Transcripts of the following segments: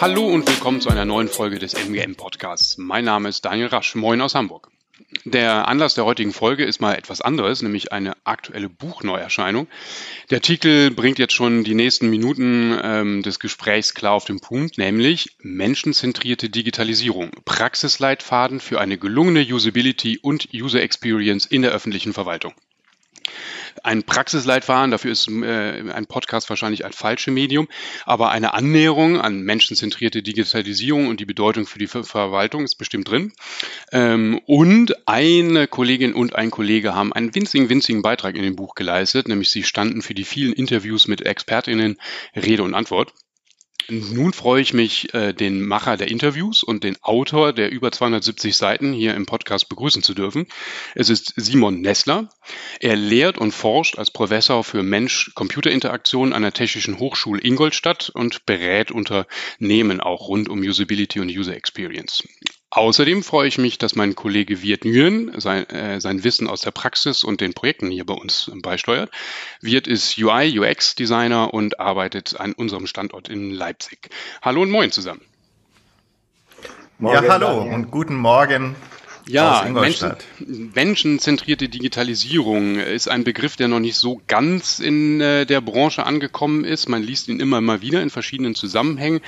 Hallo und willkommen zu einer neuen Folge des MGM Podcasts. Mein Name ist Daniel Rasch. Moin aus Hamburg. Der Anlass der heutigen Folge ist mal etwas anderes, nämlich eine aktuelle Buchneuerscheinung. Der Titel bringt jetzt schon die nächsten Minuten ähm, des Gesprächs klar auf den Punkt, nämlich menschenzentrierte Digitalisierung, Praxisleitfaden für eine gelungene Usability und User Experience in der öffentlichen Verwaltung ein Praxisleitfaden, dafür ist äh, ein Podcast wahrscheinlich ein falsches Medium, aber eine Annäherung an menschenzentrierte Digitalisierung und die Bedeutung für die Ver Verwaltung ist bestimmt drin. Ähm, und eine Kollegin und ein Kollege haben einen winzigen, winzigen Beitrag in dem Buch geleistet, nämlich sie standen für die vielen Interviews mit ExpertInnen Rede und Antwort. Nun freue ich mich, äh, den Macher der Interviews und den Autor der über 270 Seiten hier im Podcast begrüßen zu dürfen. Es ist Simon Nessler. Er lehrt und forscht als Professor für Mensch-Computer-Interaktion an der Technischen Hochschule Ingolstadt und berät Unternehmen auch rund um Usability und User Experience. Außerdem freue ich mich, dass mein Kollege Wirt Nguyen sein, äh, sein Wissen aus der Praxis und den Projekten hier bei uns beisteuert. Wirt ist UI, UX Designer und arbeitet an unserem Standort in Leipzig. Hallo und moin zusammen. Morgen, ja, hallo Daniel. und guten Morgen ja, Menschen, menschenzentrierte Digitalisierung ist ein Begriff, der noch nicht so ganz in äh, der Branche angekommen ist. Man liest ihn immer mal wieder in verschiedenen Zusammenhängen.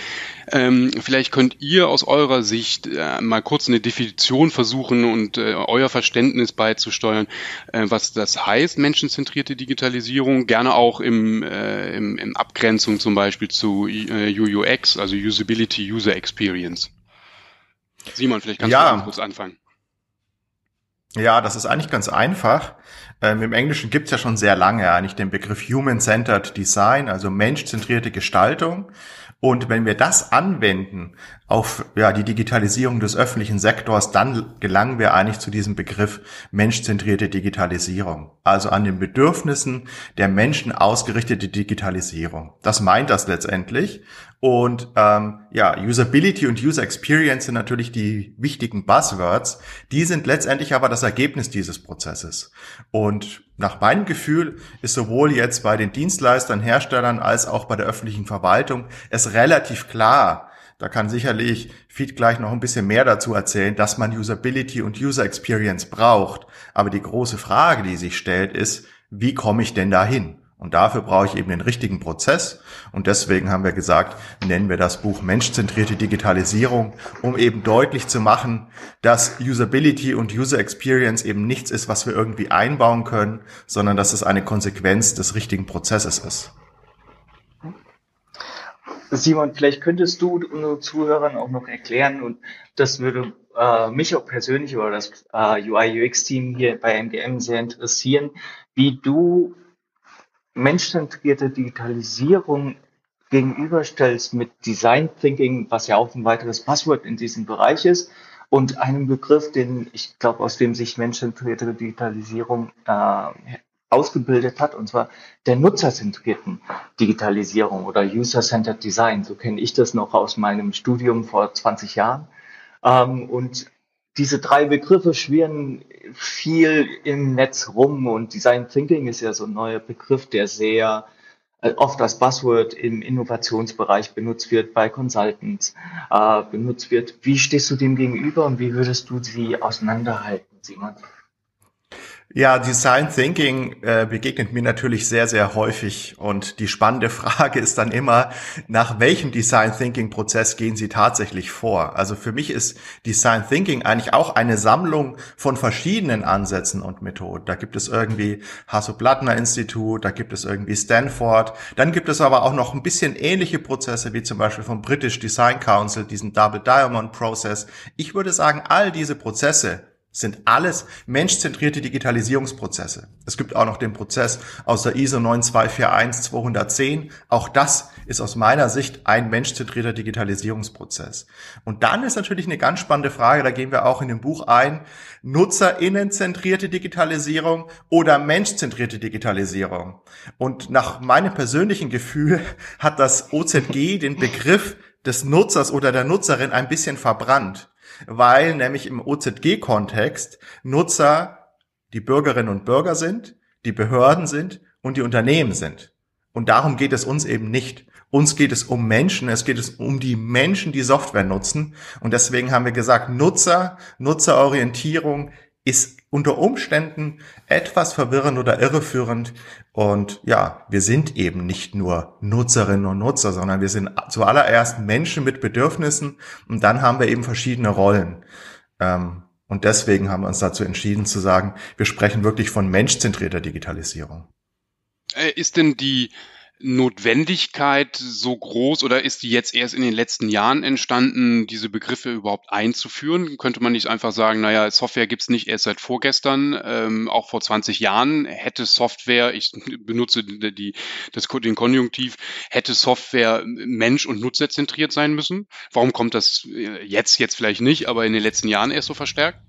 Ähm, vielleicht könnt ihr aus eurer Sicht äh, mal kurz eine Definition versuchen und äh, euer Verständnis beizusteuern, äh, was das heißt, menschenzentrierte Digitalisierung. Gerne auch im, äh, im, im Abgrenzung zum Beispiel zu äh, UUX, also Usability User Experience. Simon, vielleicht kannst ja. du kurz anfangen. Ja, das ist eigentlich ganz einfach. Ähm, Im Englischen gibt's ja schon sehr lange eigentlich den Begriff Human-Centered Design, also menschzentrierte Gestaltung. Und wenn wir das anwenden auf ja, die Digitalisierung des öffentlichen Sektors, dann gelangen wir eigentlich zu diesem Begriff menschzentrierte Digitalisierung. Also an den Bedürfnissen der Menschen ausgerichtete Digitalisierung. Das meint das letztendlich. Und ähm, ja, Usability und User Experience sind natürlich die wichtigen Buzzwords. Die sind letztendlich aber das Ergebnis dieses Prozesses. Und nach meinem Gefühl ist sowohl jetzt bei den Dienstleistern, Herstellern als auch bei der öffentlichen Verwaltung es relativ klar, da kann sicherlich Feed gleich noch ein bisschen mehr dazu erzählen, dass man Usability und User Experience braucht. Aber die große Frage, die sich stellt, ist, wie komme ich denn dahin? Und dafür brauche ich eben den richtigen Prozess. Und deswegen haben wir gesagt, nennen wir das Buch Menschzentrierte Digitalisierung, um eben deutlich zu machen, dass Usability und User Experience eben nichts ist, was wir irgendwie einbauen können, sondern dass es eine Konsequenz des richtigen Prozesses ist. Simon, vielleicht könntest du unseren Zuhörern auch noch erklären, und das würde äh, mich auch persönlich oder das äh, UI-UX-Team hier bei MGM sehr interessieren, wie du menschzentrierte Digitalisierung gegenüberstellst mit Design Thinking, was ja auch ein weiteres Passwort in diesem Bereich ist, und einem Begriff, den ich glaube, aus dem sich menschzentrierte Digitalisierung äh, ausgebildet hat, und zwar der nutzerzentrierten Digitalisierung oder User-Centered Design. So kenne ich das noch aus meinem Studium vor 20 Jahren. Ähm, und diese drei Begriffe schwirren viel im Netz rum und Design Thinking ist ja so ein neuer Begriff, der sehr äh, oft als Buzzword im Innovationsbereich benutzt wird, bei Consultants äh, benutzt wird. Wie stehst du dem gegenüber und wie würdest du sie auseinanderhalten, Simon? Ja, Design Thinking äh, begegnet mir natürlich sehr, sehr häufig. Und die spannende Frage ist dann immer, nach welchem Design Thinking Prozess gehen Sie tatsächlich vor? Also für mich ist Design Thinking eigentlich auch eine Sammlung von verschiedenen Ansätzen und Methoden. Da gibt es irgendwie Hasso-Plattner-Institut, da gibt es irgendwie Stanford. Dann gibt es aber auch noch ein bisschen ähnliche Prozesse, wie zum Beispiel vom British Design Council, diesen Double Diamond Process. Ich würde sagen, all diese Prozesse sind alles menschzentrierte Digitalisierungsprozesse. Es gibt auch noch den Prozess aus der ISO 9241-210. Auch das ist aus meiner Sicht ein menschzentrierter Digitalisierungsprozess. Und dann ist natürlich eine ganz spannende Frage, da gehen wir auch in dem Buch ein, nutzerinnenzentrierte Digitalisierung oder menschzentrierte Digitalisierung. Und nach meinem persönlichen Gefühl hat das OZG den Begriff des Nutzers oder der Nutzerin ein bisschen verbrannt weil nämlich im OZG-Kontext Nutzer die Bürgerinnen und Bürger sind, die Behörden sind und die Unternehmen sind. Und darum geht es uns eben nicht. Uns geht es um Menschen, es geht es um die Menschen, die Software nutzen. Und deswegen haben wir gesagt, Nutzer, Nutzerorientierung ist unter Umständen etwas verwirrend oder irreführend. Und ja, wir sind eben nicht nur Nutzerinnen und Nutzer, sondern wir sind zuallererst Menschen mit Bedürfnissen und dann haben wir eben verschiedene Rollen. Ähm, und deswegen haben wir uns dazu entschieden zu sagen, wir sprechen wirklich von menschzentrierter Digitalisierung. Äh, ist denn die Notwendigkeit so groß oder ist die jetzt erst in den letzten Jahren entstanden, diese Begriffe überhaupt einzuführen? Könnte man nicht einfach sagen, naja, Software gibt's nicht erst seit vorgestern, ähm, auch vor 20 Jahren hätte Software, ich benutze die, das, den Konjunktiv, hätte Software mensch- und nutzerzentriert sein müssen? Warum kommt das äh, jetzt, jetzt vielleicht nicht, aber in den letzten Jahren erst so verstärkt?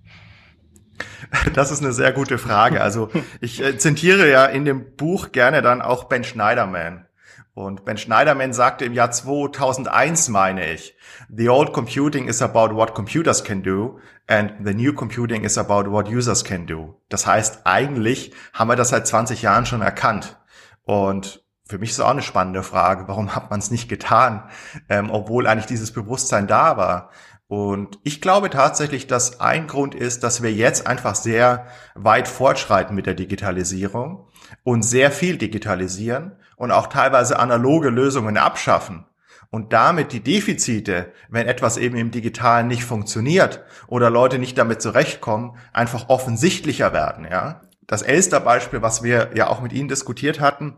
Das ist eine sehr gute Frage. Also ich äh, zitiere ja in dem Buch gerne dann auch Ben Schneiderman. Und Ben Schneiderman sagte im Jahr 2001, meine ich, The old computing is about what computers can do and the new computing is about what users can do. Das heißt, eigentlich haben wir das seit 20 Jahren schon erkannt. Und für mich ist auch eine spannende Frage, warum hat man es nicht getan, ähm, obwohl eigentlich dieses Bewusstsein da war. Und ich glaube tatsächlich, dass ein Grund ist, dass wir jetzt einfach sehr weit fortschreiten mit der Digitalisierung und sehr viel digitalisieren und auch teilweise analoge Lösungen abschaffen und damit die Defizite, wenn etwas eben im Digitalen nicht funktioniert oder Leute nicht damit zurechtkommen, einfach offensichtlicher werden. Ja, das Elster-Beispiel, was wir ja auch mit Ihnen diskutiert hatten,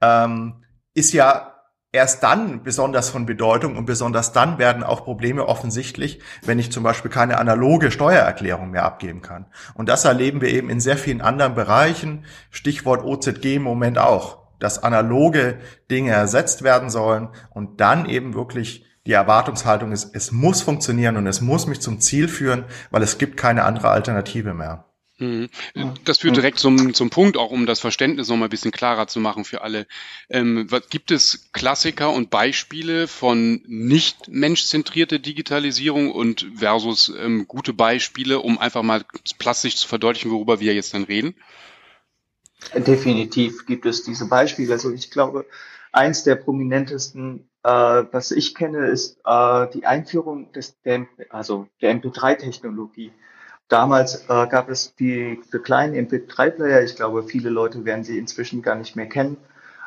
ähm, ist ja erst dann besonders von Bedeutung und besonders dann werden auch Probleme offensichtlich, wenn ich zum Beispiel keine analoge Steuererklärung mehr abgeben kann. Und das erleben wir eben in sehr vielen anderen Bereichen. Stichwort OZG im Moment auch, dass analoge Dinge ersetzt werden sollen und dann eben wirklich die Erwartungshaltung ist, es muss funktionieren und es muss mich zum Ziel führen, weil es gibt keine andere Alternative mehr. Mhm. Das führt direkt zum, zum Punkt, auch um das Verständnis noch mal ein bisschen klarer zu machen für alle. Ähm, gibt es Klassiker und Beispiele von nicht menschzentrierte Digitalisierung und versus ähm, gute Beispiele, um einfach mal plastisch zu verdeutlichen, worüber wir jetzt dann reden? Definitiv gibt es diese Beispiele. Also ich glaube, eins der prominentesten, äh, was ich kenne, ist äh, die Einführung des, der, also der MP3-Technologie. Damals äh, gab es die, die kleinen MP3-Player. Ich glaube, viele Leute werden sie inzwischen gar nicht mehr kennen.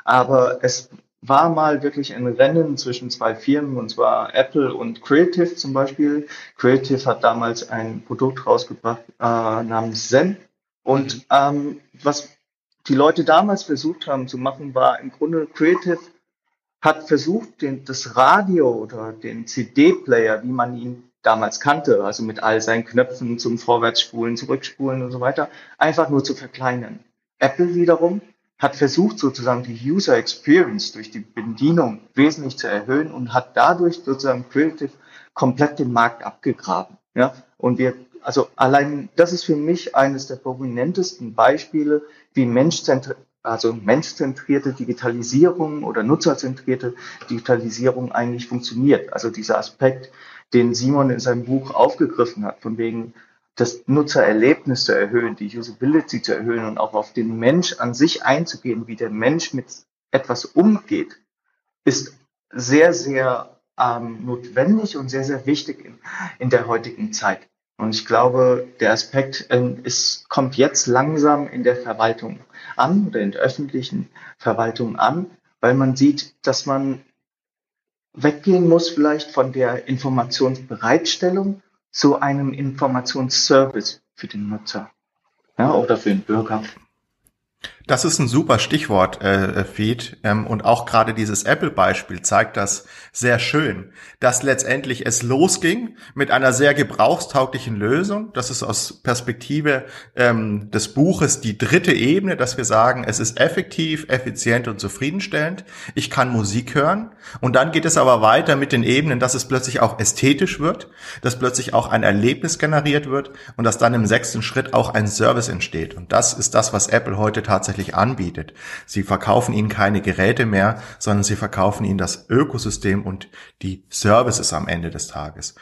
Aber es war mal wirklich ein Rennen zwischen zwei Firmen, und zwar Apple und Creative zum Beispiel. Creative hat damals ein Produkt rausgebracht äh, namens Zen. Und ähm, was die Leute damals versucht haben zu machen, war im Grunde Creative hat versucht, den, das Radio oder den CD-Player, wie man ihn damals kannte, also mit all seinen Knöpfen zum Vorwärtsspulen, Zurückspulen und so weiter, einfach nur zu verkleinern. Apple wiederum hat versucht, sozusagen die User Experience durch die Bedienung wesentlich zu erhöhen und hat dadurch sozusagen Creative komplett den Markt abgegraben. Ja, und wir, also allein, das ist für mich eines der prominentesten Beispiele, wie menschzentriert also menschzentrierte Digitalisierung oder nutzerzentrierte Digitalisierung eigentlich funktioniert. Also dieser Aspekt, den Simon in seinem Buch aufgegriffen hat, von wegen das Nutzererlebnis zu erhöhen, die Usability zu erhöhen und auch auf den Mensch an sich einzugehen, wie der Mensch mit etwas umgeht, ist sehr, sehr ähm, notwendig und sehr, sehr wichtig in, in der heutigen Zeit. Und ich glaube, der Aspekt ähm, ist, kommt jetzt langsam in der Verwaltung an oder in der öffentlichen Verwaltung an, weil man sieht, dass man weggehen muss vielleicht von der Informationsbereitstellung zu einem Informationsservice für den Nutzer ja, oder für den Bürger. Das ist ein super Stichwort, äh, Feed. Ähm, und auch gerade dieses Apple-Beispiel zeigt das sehr schön, dass letztendlich es losging mit einer sehr gebrauchstauglichen Lösung. Das ist aus Perspektive ähm, des Buches die dritte Ebene, dass wir sagen, es ist effektiv, effizient und zufriedenstellend. Ich kann Musik hören. Und dann geht es aber weiter mit den Ebenen, dass es plötzlich auch ästhetisch wird, dass plötzlich auch ein Erlebnis generiert wird und dass dann im sechsten Schritt auch ein Service entsteht. Und das ist das, was Apple heute tatsächlich tatsächlich anbietet. Sie verkaufen ihnen keine Geräte mehr, sondern sie verkaufen ihnen das Ökosystem und die Services am Ende des Tages.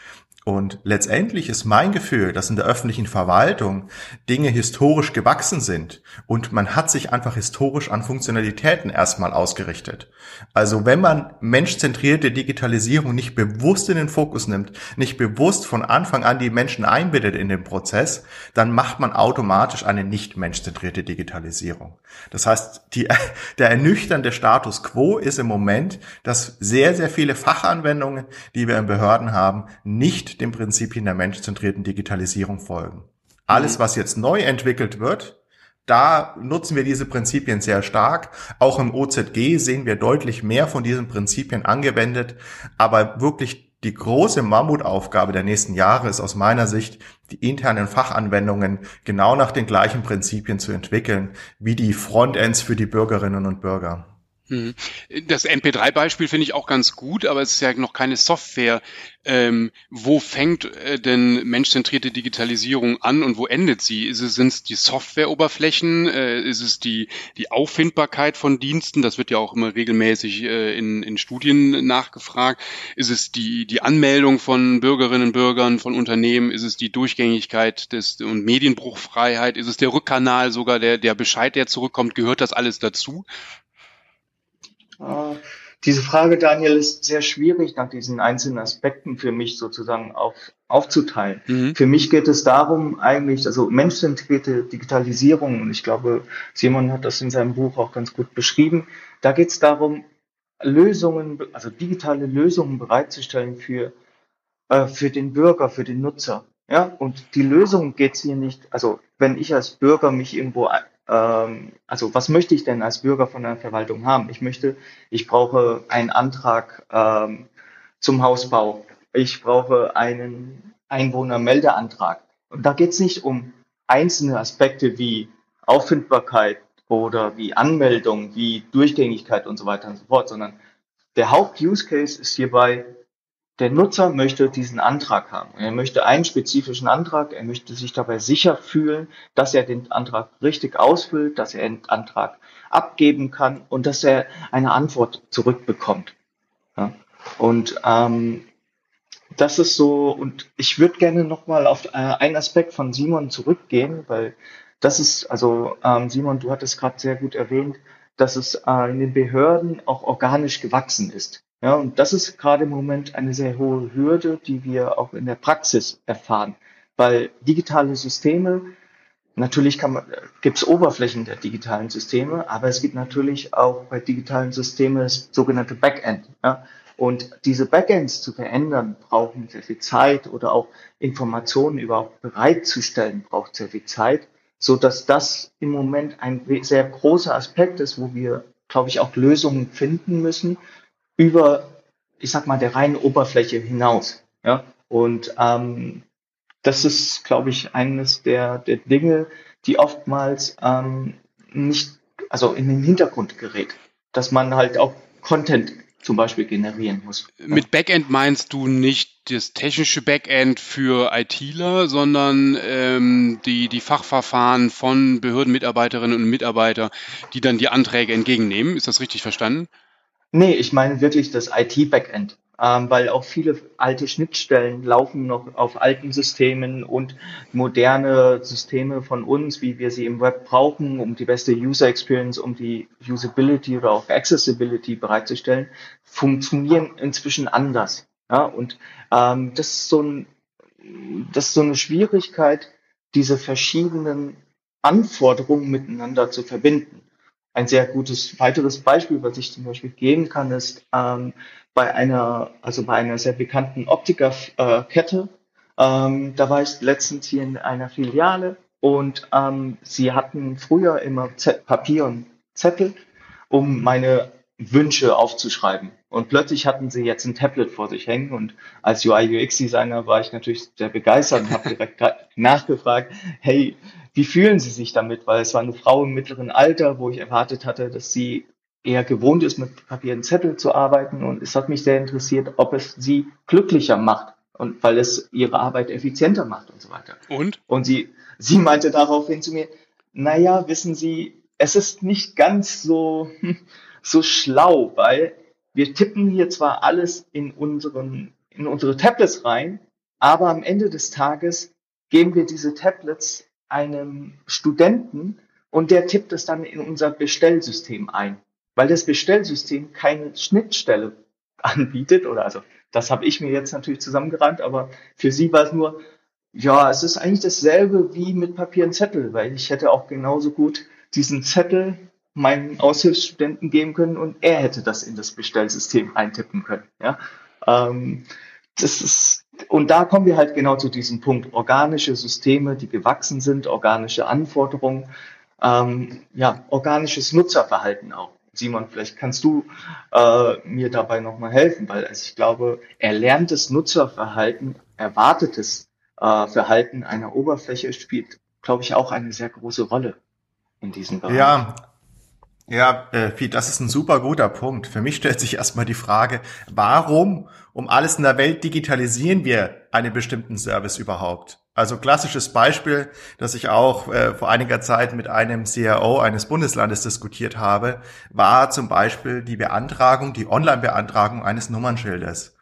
Und letztendlich ist mein Gefühl, dass in der öffentlichen Verwaltung Dinge historisch gewachsen sind und man hat sich einfach historisch an Funktionalitäten erstmal ausgerichtet. Also wenn man menschzentrierte Digitalisierung nicht bewusst in den Fokus nimmt, nicht bewusst von Anfang an die Menschen einbindet in den Prozess, dann macht man automatisch eine nicht menschzentrierte Digitalisierung. Das heißt, die, der ernüchternde Status quo ist im Moment, dass sehr, sehr viele Fachanwendungen, die wir in Behörden haben, nicht den Prinzipien der menschzentrierten Digitalisierung folgen. Alles, was jetzt neu entwickelt wird, da nutzen wir diese Prinzipien sehr stark. Auch im OZG sehen wir deutlich mehr von diesen Prinzipien angewendet. Aber wirklich die große Mammutaufgabe der nächsten Jahre ist aus meiner Sicht, die internen Fachanwendungen genau nach den gleichen Prinzipien zu entwickeln, wie die Frontends für die Bürgerinnen und Bürger. Mhm. Das MP3-Beispiel finde ich auch ganz gut, aber es ist ja noch keine Software. Ähm, wo fängt äh, denn menschzentrierte Digitalisierung an und wo endet sie? Sind es die Softwareoberflächen? Äh, ist es die, die Auffindbarkeit von Diensten? Das wird ja auch immer regelmäßig äh, in, in Studien nachgefragt. Ist es die, die Anmeldung von Bürgerinnen und Bürgern, von Unternehmen? Ist es die Durchgängigkeit des, und Medienbruchfreiheit? Ist es der Rückkanal sogar, der, der Bescheid, der zurückkommt? Gehört das alles dazu? Äh, diese Frage, Daniel, ist sehr schwierig nach diesen einzelnen Aspekten für mich sozusagen auf, aufzuteilen. Mhm. Für mich geht es darum eigentlich, also menschzentrierte Digitalisierung, und ich glaube, Simon hat das in seinem Buch auch ganz gut beschrieben, da geht es darum, Lösungen, also digitale Lösungen bereitzustellen für, äh, für den Bürger, für den Nutzer. Ja, und die Lösung geht hier nicht, also wenn ich als Bürger mich irgendwo also was möchte ich denn als Bürger von der Verwaltung haben? Ich möchte, ich brauche einen Antrag ähm, zum Hausbau. Ich brauche einen Einwohnermeldeantrag. Und da geht es nicht um einzelne Aspekte wie Auffindbarkeit oder wie Anmeldung, wie Durchgängigkeit und so weiter und so fort, sondern der Haupt-Use-Case ist hierbei der Nutzer möchte diesen Antrag haben. Er möchte einen spezifischen Antrag, er möchte sich dabei sicher fühlen, dass er den Antrag richtig ausfüllt, dass er den Antrag abgeben kann und dass er eine Antwort zurückbekommt. Ja? Und ähm, das ist so, und ich würde gerne nochmal auf äh, einen Aspekt von Simon zurückgehen, weil das ist, also ähm, Simon, du hattest gerade sehr gut erwähnt, dass es äh, in den Behörden auch organisch gewachsen ist. Ja, und das ist gerade im Moment eine sehr hohe Hürde, die wir auch in der Praxis erfahren, weil digitale Systeme, natürlich gibt es Oberflächen der digitalen Systeme, aber es gibt natürlich auch bei digitalen Systemen das sogenannte Backend. Ja? Und diese Backends zu verändern, brauchen sehr viel Zeit oder auch Informationen überhaupt bereitzustellen, braucht sehr viel Zeit, so dass das im Moment ein sehr großer Aspekt ist, wo wir, glaube ich, auch Lösungen finden müssen, über, ich sag mal, der reinen Oberfläche hinaus. Ja? Und ähm, das ist, glaube ich, eines der, der Dinge, die oftmals ähm, nicht, also in den Hintergrund gerät, dass man halt auch Content zum Beispiel generieren muss. Mit Backend meinst du nicht das technische Backend für ITler, sondern ähm, die, die Fachverfahren von Behördenmitarbeiterinnen und Mitarbeitern, die dann die Anträge entgegennehmen. Ist das richtig verstanden? Nee, ich meine wirklich das IT-Backend, ähm, weil auch viele alte Schnittstellen laufen noch auf alten Systemen und moderne Systeme von uns, wie wir sie im Web brauchen, um die beste User Experience, um die Usability oder auch Accessibility bereitzustellen, funktionieren inzwischen anders. Ja, und ähm, das ist so ein, das ist so eine Schwierigkeit, diese verschiedenen Anforderungen miteinander zu verbinden. Ein sehr gutes weiteres Beispiel, was ich zum Beispiel geben kann, ist ähm, bei einer, also bei einer sehr bekannten Optikerkette. Ähm, da war ich letztens hier in einer Filiale und ähm, sie hatten früher immer Z Papier und Zettel, um meine Wünsche aufzuschreiben. Und plötzlich hatten sie jetzt ein Tablet vor sich hängen und als UI UX Designer war ich natürlich sehr begeistert und habe direkt nachgefragt, hey, wie fühlen Sie sich damit? Weil es war eine Frau im mittleren Alter, wo ich erwartet hatte, dass sie eher gewohnt ist, mit Papier und Zettel zu arbeiten. Und es hat mich sehr interessiert, ob es sie glücklicher macht und weil es ihre Arbeit effizienter macht und so weiter. Und? Und sie, sie meinte daraufhin zu mir, naja, wissen Sie, es ist nicht ganz so, so schlau, weil wir tippen hier zwar alles in unseren, in unsere Tablets rein, aber am Ende des Tages geben wir diese Tablets einem Studenten und der tippt es dann in unser Bestellsystem ein, weil das Bestellsystem keine Schnittstelle anbietet oder also das habe ich mir jetzt natürlich zusammengerannt, aber für sie war es nur, ja, es ist eigentlich dasselbe wie mit Papier und Zettel, weil ich hätte auch genauso gut diesen Zettel meinen Aushilfsstudenten geben können und er hätte das in das Bestellsystem eintippen können. Ja, ähm, das ist und da kommen wir halt genau zu diesem Punkt organische Systeme, die gewachsen sind, organische Anforderungen, ähm, ja, organisches Nutzerverhalten auch. Simon, vielleicht kannst du äh, mir dabei nochmal helfen, weil also ich glaube, erlerntes Nutzerverhalten, erwartetes äh, Verhalten einer Oberfläche spielt, glaube ich, auch eine sehr große Rolle in diesem Bereich. Ja, ja, äh, das ist ein super guter Punkt. Für mich stellt sich erstmal die Frage, warum um alles in der Welt digitalisieren wir einen bestimmten Service überhaupt? Also klassisches Beispiel, das ich auch äh, vor einiger Zeit mit einem CRO eines Bundeslandes diskutiert habe, war zum Beispiel die Beantragung, die Online-Beantragung eines Nummernschildes.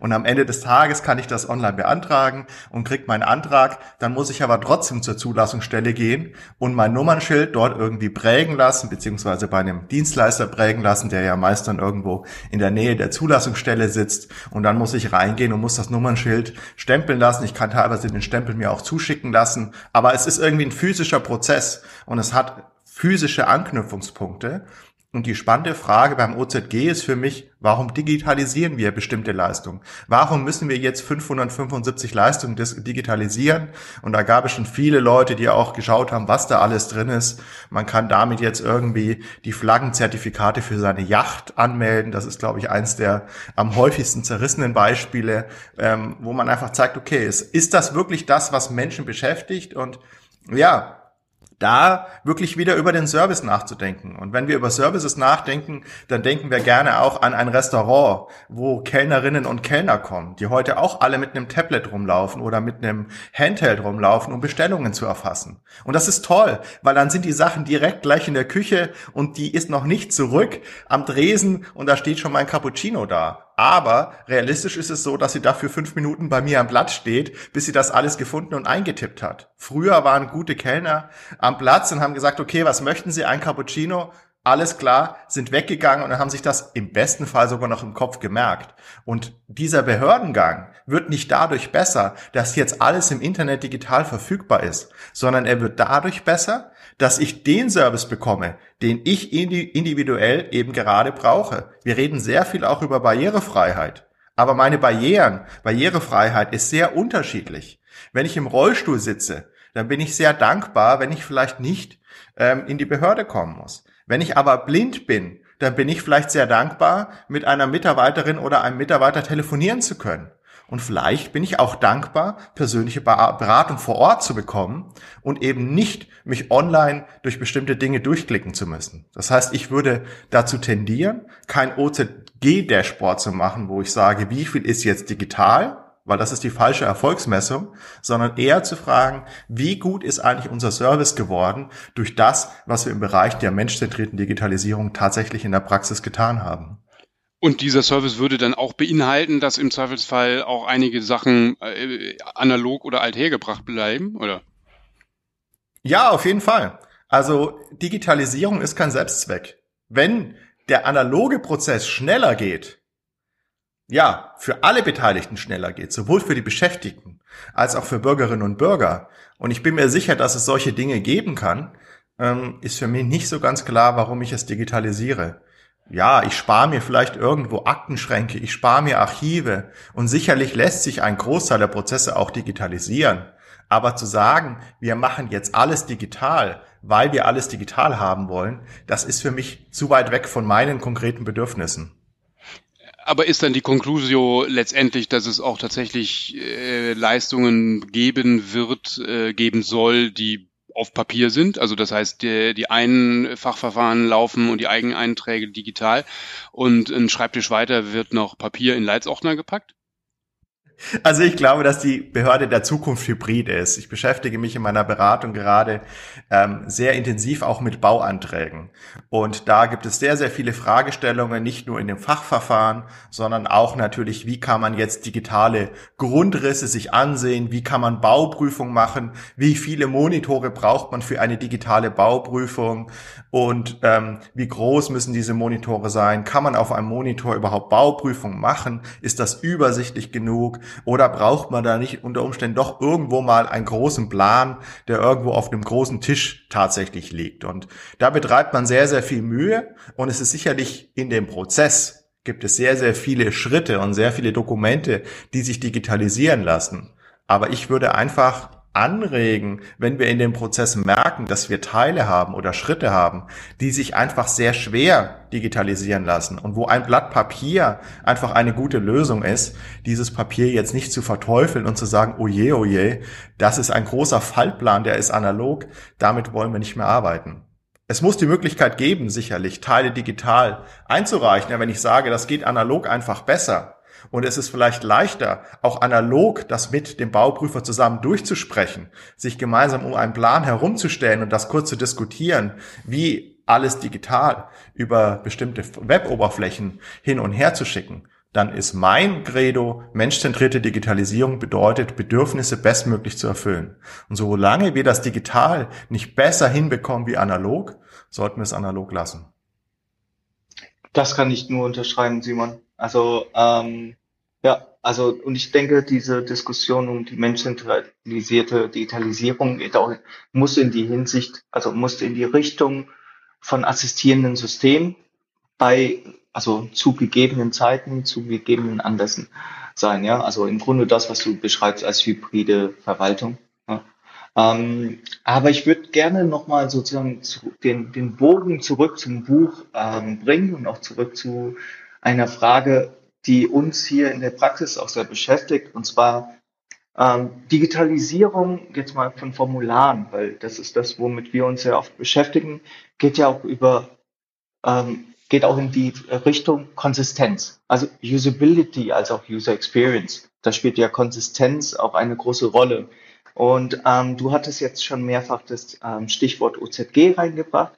Und am Ende des Tages kann ich das online beantragen und kriege meinen Antrag. Dann muss ich aber trotzdem zur Zulassungsstelle gehen und mein Nummernschild dort irgendwie prägen lassen, beziehungsweise bei einem Dienstleister prägen lassen, der ja meist dann irgendwo in der Nähe der Zulassungsstelle sitzt. Und dann muss ich reingehen und muss das Nummernschild stempeln lassen. Ich kann teilweise den Stempel mir auch zuschicken lassen. Aber es ist irgendwie ein physischer Prozess und es hat physische Anknüpfungspunkte. Und die spannende Frage beim OZG ist für mich, warum digitalisieren wir bestimmte Leistungen? Warum müssen wir jetzt 575 Leistungen digitalisieren? Und da gab es schon viele Leute, die auch geschaut haben, was da alles drin ist. Man kann damit jetzt irgendwie die Flaggenzertifikate für seine Yacht anmelden. Das ist, glaube ich, eins der am häufigsten zerrissenen Beispiele, ähm, wo man einfach zeigt, okay, ist das wirklich das, was Menschen beschäftigt? Und ja, da wirklich wieder über den Service nachzudenken. Und wenn wir über Services nachdenken, dann denken wir gerne auch an ein Restaurant, wo Kellnerinnen und Kellner kommen, die heute auch alle mit einem Tablet rumlaufen oder mit einem Handheld rumlaufen, um Bestellungen zu erfassen. Und das ist toll, weil dann sind die Sachen direkt gleich in der Küche und die ist noch nicht zurück am Dresen und da steht schon mein Cappuccino da. Aber realistisch ist es so, dass sie dafür fünf Minuten bei mir am Platz steht, bis sie das alles gefunden und eingetippt hat. Früher waren gute Kellner am Platz und haben gesagt, okay, was möchten Sie? Ein Cappuccino? Alles klar, sind weggegangen und haben sich das im besten Fall sogar noch im Kopf gemerkt. Und dieser Behördengang wird nicht dadurch besser, dass jetzt alles im Internet digital verfügbar ist, sondern er wird dadurch besser, dass ich den Service bekomme, den ich individuell eben gerade brauche. Wir reden sehr viel auch über Barrierefreiheit. Aber meine Barrieren, Barrierefreiheit ist sehr unterschiedlich. Wenn ich im Rollstuhl sitze, dann bin ich sehr dankbar, wenn ich vielleicht nicht ähm, in die Behörde kommen muss. Wenn ich aber blind bin, dann bin ich vielleicht sehr dankbar, mit einer Mitarbeiterin oder einem Mitarbeiter telefonieren zu können. Und vielleicht bin ich auch dankbar, persönliche Beratung vor Ort zu bekommen und eben nicht mich online durch bestimmte Dinge durchklicken zu müssen. Das heißt, ich würde dazu tendieren, kein OZG-Dashboard zu machen, wo ich sage, wie viel ist jetzt digital, weil das ist die falsche Erfolgsmessung, sondern eher zu fragen, wie gut ist eigentlich unser Service geworden durch das, was wir im Bereich der menschzentrierten Digitalisierung tatsächlich in der Praxis getan haben. Und dieser Service würde dann auch beinhalten, dass im Zweifelsfall auch einige Sachen äh, analog oder althergebracht bleiben, oder? Ja, auf jeden Fall. Also Digitalisierung ist kein Selbstzweck. Wenn der analoge Prozess schneller geht, ja, für alle Beteiligten schneller geht, sowohl für die Beschäftigten als auch für Bürgerinnen und Bürger, und ich bin mir sicher, dass es solche Dinge geben kann, ähm, ist für mich nicht so ganz klar, warum ich es digitalisiere ja, ich spare mir vielleicht irgendwo Aktenschränke, ich spare mir Archive und sicherlich lässt sich ein Großteil der Prozesse auch digitalisieren. Aber zu sagen, wir machen jetzt alles digital, weil wir alles digital haben wollen, das ist für mich zu weit weg von meinen konkreten Bedürfnissen. Aber ist dann die Conclusio letztendlich, dass es auch tatsächlich äh, Leistungen geben wird, äh, geben soll, die auf Papier sind. Also das heißt, die, die einen Fachverfahren laufen und die eigenen Einträge digital und ein Schreibtisch weiter wird noch Papier in Leitsordner gepackt? Also ich glaube, dass die Behörde der Zukunft hybrid ist. Ich beschäftige mich in meiner Beratung gerade ähm, sehr intensiv auch mit Bauanträgen. Und da gibt es sehr, sehr viele Fragestellungen, nicht nur in dem Fachverfahren, sondern auch natürlich, wie kann man jetzt digitale Grundrisse sich ansehen, wie kann man Bauprüfung machen, wie viele Monitore braucht man für eine digitale Bauprüfung? Und ähm, wie groß müssen diese Monitore sein, kann man auf einem Monitor überhaupt Bauprüfung machen, ist das übersichtlich genug oder braucht man da nicht unter Umständen doch irgendwo mal einen großen Plan, der irgendwo auf einem großen Tisch tatsächlich liegt. Und da betreibt man sehr, sehr viel Mühe und es ist sicherlich in dem Prozess gibt es sehr, sehr viele Schritte und sehr viele Dokumente, die sich digitalisieren lassen. Aber ich würde einfach anregen, wenn wir in dem Prozess merken, dass wir Teile haben oder Schritte haben, die sich einfach sehr schwer digitalisieren lassen und wo ein Blatt Papier einfach eine gute Lösung ist, dieses Papier jetzt nicht zu verteufeln und zu sagen, oh je, oh je, das ist ein großer Fallplan, der ist analog, damit wollen wir nicht mehr arbeiten. Es muss die Möglichkeit geben, sicherlich Teile digital einzureichen. Ja, wenn ich sage, das geht analog einfach besser, und es ist vielleicht leichter, auch analog das mit dem Bauprüfer zusammen durchzusprechen, sich gemeinsam um einen Plan herumzustellen und das kurz zu diskutieren, wie alles digital über bestimmte Weboberflächen hin und her zu schicken. Dann ist mein Credo, menschzentrierte Digitalisierung bedeutet, Bedürfnisse bestmöglich zu erfüllen. Und solange wir das digital nicht besser hinbekommen wie analog, sollten wir es analog lassen. Das kann ich nur unterschreiben, Simon. Also ähm, ja, also und ich denke, diese Diskussion um die menschenzentralisierte Digitalisierung muss in die Hinsicht, also muss in die Richtung von assistierenden Systemen bei, also zu gegebenen Zeiten, zu gegebenen Anlässen sein. Ja, also im Grunde das, was du beschreibst als hybride Verwaltung. Ja. Ähm, aber ich würde gerne nochmal sozusagen zu, den, den Bogen zurück zum Buch ähm, bringen und auch zurück zu einer Frage, die uns hier in der Praxis auch sehr beschäftigt, und zwar ähm, Digitalisierung jetzt mal von Formularen, weil das ist das, womit wir uns sehr oft beschäftigen, geht ja auch über, ähm, geht auch in die Richtung Konsistenz, also Usability als auch User Experience. Da spielt ja Konsistenz auch eine große Rolle. Und ähm, du hattest jetzt schon mehrfach das ähm, Stichwort OZG reingebracht.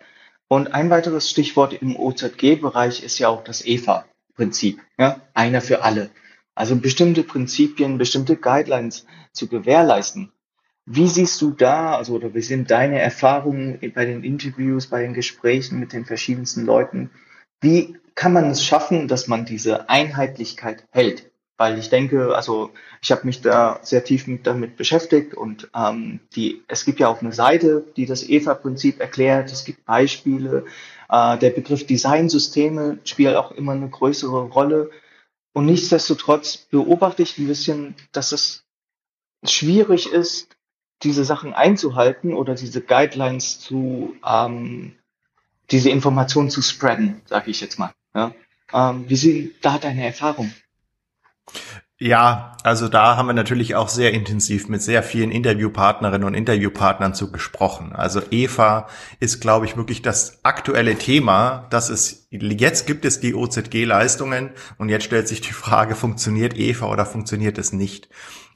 Und ein weiteres Stichwort im OZG-Bereich ist ja auch das EVA. Prinzip, ja, einer für alle. Also bestimmte Prinzipien, bestimmte Guidelines zu gewährleisten. Wie siehst du da, also oder wie sind deine Erfahrungen bei den Interviews, bei den Gesprächen mit den verschiedensten Leuten? Wie kann man es schaffen, dass man diese Einheitlichkeit hält? Weil ich denke, also ich habe mich da sehr tief mit, damit beschäftigt und ähm, die, es gibt ja auch eine Seite, die das EVA-Prinzip erklärt. Es gibt Beispiele, äh, der Begriff Designsysteme spielt auch immer eine größere Rolle. Und nichtsdestotrotz beobachte ich ein bisschen, dass es schwierig ist, diese Sachen einzuhalten oder diese Guidelines zu, ähm, diese Informationen zu spreaden, sage ich jetzt mal. Ja? Ähm, wie sind da deine Erfahrungen? Ja, also da haben wir natürlich auch sehr intensiv mit sehr vielen Interviewpartnerinnen und Interviewpartnern zu gesprochen. Also Eva ist, glaube ich, wirklich das aktuelle Thema. Das ist, jetzt gibt es die OZG-Leistungen und jetzt stellt sich die Frage, funktioniert Eva oder funktioniert es nicht?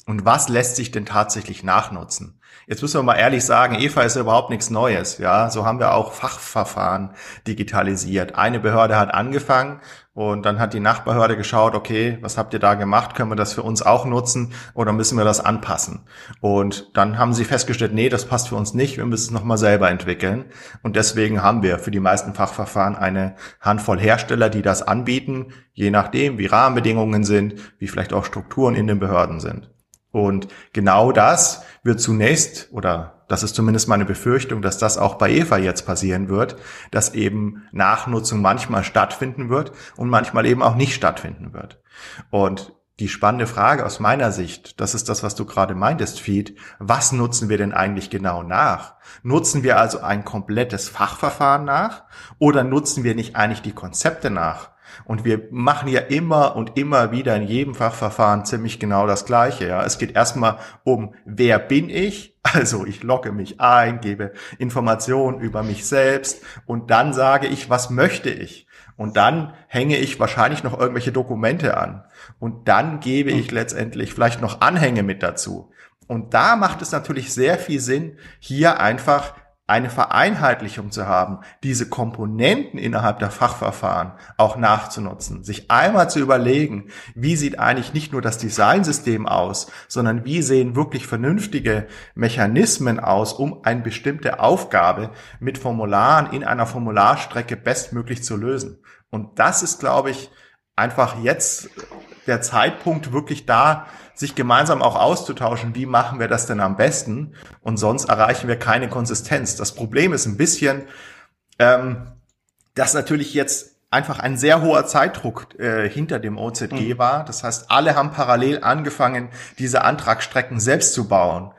Und was lässt sich denn tatsächlich nachnutzen? Jetzt müssen wir mal ehrlich sagen, EVA ist ja überhaupt nichts Neues. Ja, so haben wir auch Fachverfahren digitalisiert. Eine Behörde hat angefangen und dann hat die Nachbehörde geschaut, okay, was habt ihr da gemacht? Können wir das für uns auch nutzen oder müssen wir das anpassen? Und dann haben sie festgestellt, nee, das passt für uns nicht. Wir müssen es nochmal selber entwickeln. Und deswegen haben wir für die meisten Fachverfahren eine Handvoll Hersteller, die das anbieten, je nachdem, wie Rahmenbedingungen sind, wie vielleicht auch Strukturen in den Behörden sind. Und genau das wird zunächst, oder das ist zumindest meine Befürchtung, dass das auch bei Eva jetzt passieren wird, dass eben Nachnutzung manchmal stattfinden wird und manchmal eben auch nicht stattfinden wird. Und die spannende Frage aus meiner Sicht, das ist das, was du gerade meintest, Feed, was nutzen wir denn eigentlich genau nach? Nutzen wir also ein komplettes Fachverfahren nach oder nutzen wir nicht eigentlich die Konzepte nach? Und wir machen ja immer und immer wieder in jedem Fachverfahren ziemlich genau das Gleiche. Ja. Es geht erstmal um, wer bin ich? Also ich logge mich ein, gebe Informationen über mich selbst und dann sage ich, was möchte ich? Und dann hänge ich wahrscheinlich noch irgendwelche Dokumente an. Und dann gebe ich letztendlich vielleicht noch Anhänge mit dazu. Und da macht es natürlich sehr viel Sinn, hier einfach eine Vereinheitlichung zu haben, diese Komponenten innerhalb der Fachverfahren auch nachzunutzen, sich einmal zu überlegen, wie sieht eigentlich nicht nur das Designsystem aus, sondern wie sehen wirklich vernünftige Mechanismen aus, um eine bestimmte Aufgabe mit Formularen in einer Formularstrecke bestmöglich zu lösen. Und das ist, glaube ich, einfach jetzt der Zeitpunkt wirklich da, sich gemeinsam auch auszutauschen, wie machen wir das denn am besten und sonst erreichen wir keine Konsistenz. Das Problem ist ein bisschen, ähm, dass natürlich jetzt einfach ein sehr hoher Zeitdruck äh, hinter dem OZG mhm. war. Das heißt, alle haben parallel angefangen, diese Antragsstrecken selbst zu bauen.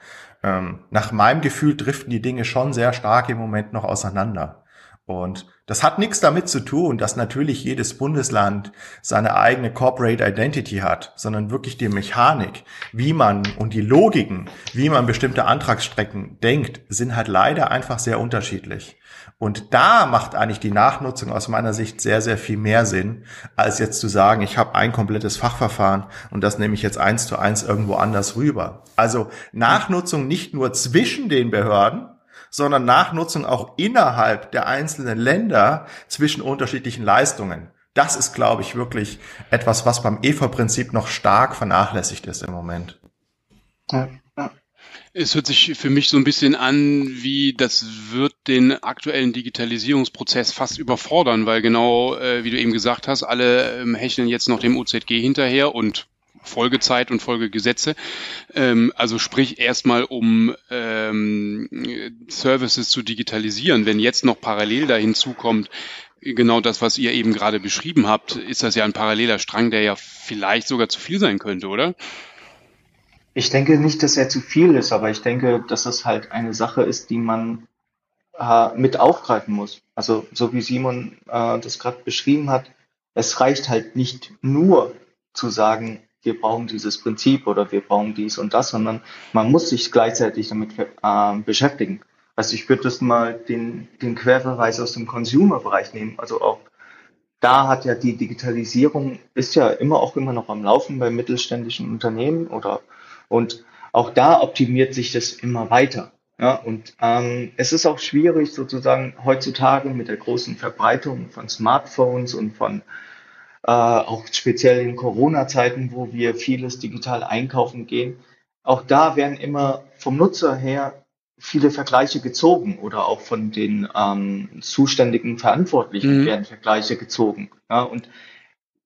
Ähm, nach meinem Gefühl driften die Dinge schon sehr stark im Moment noch auseinander. Und das hat nichts damit zu tun, dass natürlich jedes Bundesland seine eigene Corporate Identity hat, sondern wirklich die Mechanik, wie man und die Logiken, wie man bestimmte Antragsstrecken denkt, sind halt leider einfach sehr unterschiedlich. Und da macht eigentlich die Nachnutzung aus meiner Sicht sehr, sehr viel mehr Sinn, als jetzt zu sagen, ich habe ein komplettes Fachverfahren und das nehme ich jetzt eins zu eins irgendwo anders rüber. Also Nachnutzung nicht nur zwischen den Behörden, sondern Nachnutzung auch innerhalb der einzelnen Länder zwischen unterschiedlichen Leistungen. Das ist, glaube ich, wirklich etwas, was beim EFA-Prinzip noch stark vernachlässigt ist im Moment. Ja, ja. Es hört sich für mich so ein bisschen an, wie das wird den aktuellen Digitalisierungsprozess fast überfordern, weil genau, äh, wie du eben gesagt hast, alle ähm, hecheln jetzt noch dem OZG hinterher und Folgezeit und Folgegesetze. Ähm, also sprich erstmal um ähm, Services zu digitalisieren. Wenn jetzt noch parallel da hinzukommt, genau das, was ihr eben gerade beschrieben habt, ist das ja ein paralleler Strang, der ja vielleicht sogar zu viel sein könnte, oder? Ich denke nicht, dass er zu viel ist, aber ich denke, dass es halt eine Sache ist, die man äh, mit aufgreifen muss. Also so wie Simon äh, das gerade beschrieben hat, es reicht halt nicht nur zu sagen, wir brauchen dieses Prinzip oder wir brauchen dies und das, sondern man muss sich gleichzeitig damit äh, beschäftigen. Also ich würde das mal den, den Querverweis aus dem Consumer-Bereich nehmen. Also auch da hat ja die Digitalisierung ist ja immer auch immer noch am Laufen bei mittelständischen Unternehmen oder und auch da optimiert sich das immer weiter. Ja, und ähm, es ist auch schwierig sozusagen heutzutage mit der großen Verbreitung von Smartphones und von äh, auch speziell in Corona-Zeiten, wo wir vieles digital einkaufen gehen. Auch da werden immer vom Nutzer her viele Vergleiche gezogen oder auch von den ähm, zuständigen Verantwortlichen mhm. werden Vergleiche gezogen. Ja, und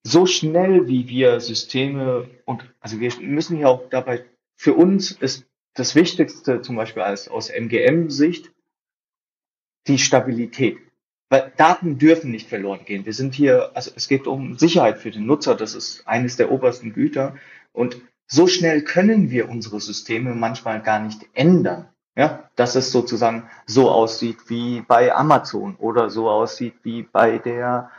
so schnell wie wir Systeme und also wir müssen ja auch dabei, für uns ist das Wichtigste zum Beispiel als aus MGM-Sicht die Stabilität. Weil Daten dürfen nicht verloren gehen. Wir sind hier, also es geht um Sicherheit für den Nutzer, das ist eines der obersten Güter. Und so schnell können wir unsere Systeme manchmal gar nicht ändern. Ja, dass es sozusagen so aussieht wie bei Amazon oder so aussieht wie bei der,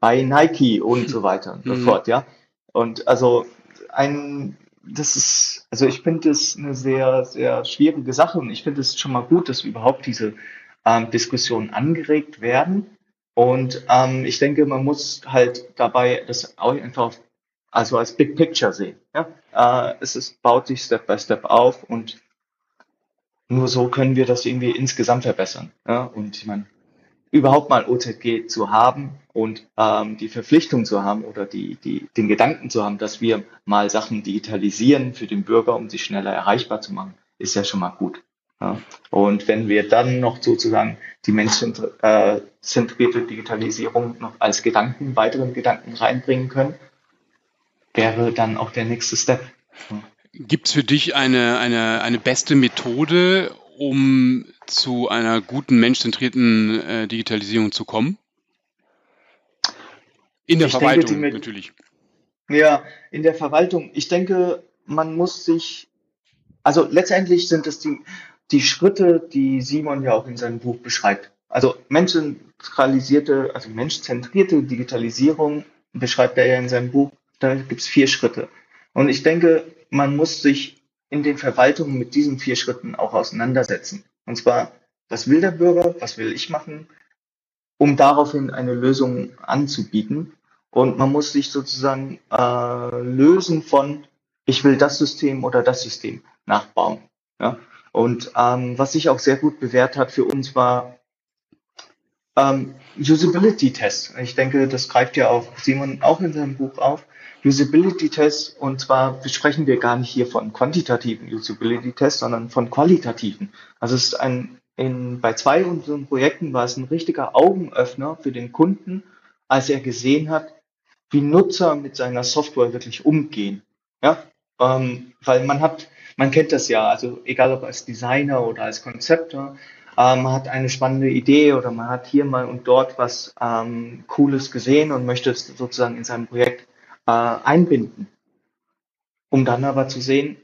bei Nike und so weiter und so mhm. fort, ja. Und also ein, das ist, also ich finde es eine sehr, sehr schwierige Sache und ich finde es schon mal gut, dass überhaupt diese ähm, Diskussionen angeregt werden. Und ähm, ich denke, man muss halt dabei das auch einfach also als Big Picture sehen. Ja? Äh, es ist, baut sich Step by Step auf und nur so können wir das irgendwie insgesamt verbessern. Ja? Und ich meine, überhaupt mal OZG zu haben und ähm, die Verpflichtung zu haben oder die, die, den Gedanken zu haben, dass wir mal Sachen digitalisieren für den Bürger, um sie schneller erreichbar zu machen, ist ja schon mal gut. Ja. Und wenn wir dann noch sozusagen die menschenzentrierte Digitalisierung noch als Gedanken, weiteren Gedanken reinbringen können, wäre dann auch der nächste Step. Gibt es für dich eine, eine, eine beste Methode, um zu einer guten menschzentrierten äh, Digitalisierung zu kommen? In der ich Verwaltung denke, natürlich. Ja, in der Verwaltung. Ich denke, man muss sich, also letztendlich sind es die, die Schritte, die Simon ja auch in seinem Buch beschreibt. Also menschzentralisierte, also menschzentrierte Digitalisierung beschreibt er ja in seinem Buch. Da gibt es vier Schritte. Und ich denke, man muss sich in den Verwaltungen mit diesen vier Schritten auch auseinandersetzen. Und zwar, was will der Bürger? Was will ich machen? um daraufhin eine Lösung anzubieten. Und man muss sich sozusagen äh, lösen von, ich will das System oder das System nachbauen. Ja? Und ähm, was sich auch sehr gut bewährt hat für uns war ähm, Usability-Tests. Ich denke, das greift ja auch Simon auch in seinem Buch auf. Usability-Tests, und zwar sprechen wir gar nicht hier von quantitativen Usability-Tests, sondern von qualitativen. Also es ist ein, in, bei zwei unseren Projekten war es ein richtiger Augenöffner für den Kunden, als er gesehen hat, wie Nutzer mit seiner Software wirklich umgehen. Ja, ähm, weil man hat, man kennt das ja, also egal ob als Designer oder als Konzepter, äh, man hat eine spannende Idee oder man hat hier mal und dort was ähm, Cooles gesehen und möchte es sozusagen in seinem Projekt äh, einbinden. Um dann aber zu sehen,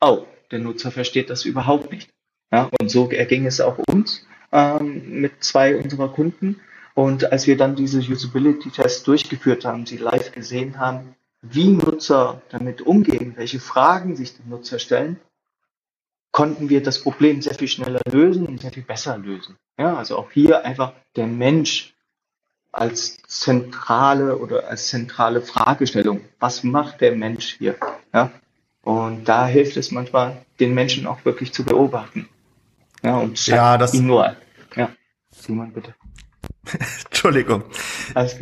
oh, der Nutzer versteht das überhaupt nicht. Ja, und so erging es auch uns ähm, mit zwei unserer Kunden. Und als wir dann diese Usability-Tests durchgeführt haben, sie live gesehen haben, wie Nutzer damit umgehen, welche Fragen sich die Nutzer stellen, konnten wir das Problem sehr viel schneller lösen und sehr viel besser lösen. Ja, also auch hier einfach der Mensch als zentrale oder als zentrale Fragestellung. Was macht der Mensch hier? Ja? Und da hilft es manchmal, den Menschen auch wirklich zu beobachten. Ja, und ja, das, ihn nur. Ja, Simon, bitte. Entschuldigung.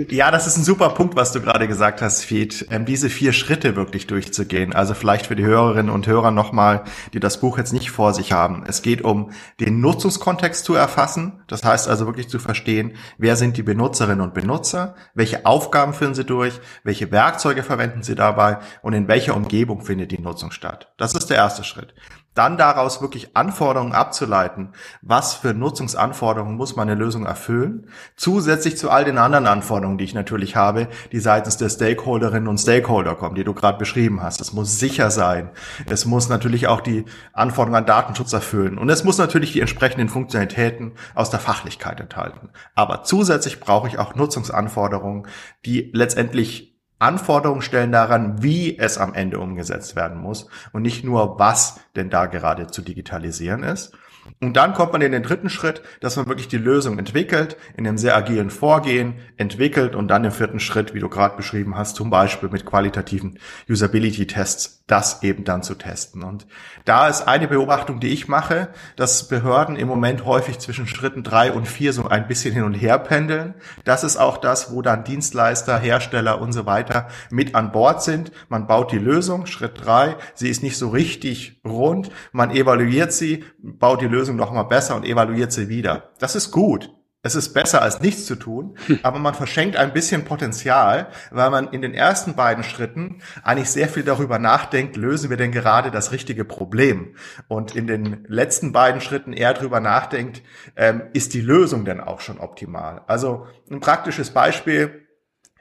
Ja, das ist ein super Punkt, was du gerade gesagt hast, Fied. Ähm, diese vier Schritte wirklich durchzugehen. Also vielleicht für die Hörerinnen und Hörer nochmal, die das Buch jetzt nicht vor sich haben. Es geht um den Nutzungskontext zu erfassen. Das heißt also wirklich zu verstehen, wer sind die Benutzerinnen und Benutzer, welche Aufgaben führen sie durch, welche Werkzeuge verwenden sie dabei und in welcher Umgebung findet die Nutzung statt. Das ist der erste Schritt dann daraus wirklich Anforderungen abzuleiten, was für Nutzungsanforderungen muss meine Lösung erfüllen, zusätzlich zu all den anderen Anforderungen, die ich natürlich habe, die seitens der Stakeholderinnen und Stakeholder kommen, die du gerade beschrieben hast. Es muss sicher sein, es muss natürlich auch die Anforderungen an Datenschutz erfüllen und es muss natürlich die entsprechenden Funktionalitäten aus der Fachlichkeit enthalten. Aber zusätzlich brauche ich auch Nutzungsanforderungen, die letztendlich Anforderungen stellen daran, wie es am Ende umgesetzt werden muss und nicht nur, was denn da gerade zu digitalisieren ist. Und dann kommt man in den dritten Schritt, dass man wirklich die Lösung entwickelt, in einem sehr agilen Vorgehen entwickelt und dann im vierten Schritt, wie du gerade beschrieben hast, zum Beispiel mit qualitativen Usability-Tests, das eben dann zu testen. Und da ist eine Beobachtung, die ich mache, dass Behörden im Moment häufig zwischen Schritten drei und vier so ein bisschen hin und her pendeln. Das ist auch das, wo dann Dienstleister, Hersteller und so weiter mit an Bord sind. Man baut die Lösung, Schritt drei, sie ist nicht so richtig rund, man evaluiert sie, baut die Lösung Lösung noch mal besser und evaluiert sie wieder. Das ist gut. Es ist besser als nichts zu tun, aber man verschenkt ein bisschen Potenzial, weil man in den ersten beiden Schritten eigentlich sehr viel darüber nachdenkt, lösen wir denn gerade das richtige Problem? Und in den letzten beiden Schritten eher darüber nachdenkt, ähm, ist die Lösung denn auch schon optimal? Also ein praktisches Beispiel,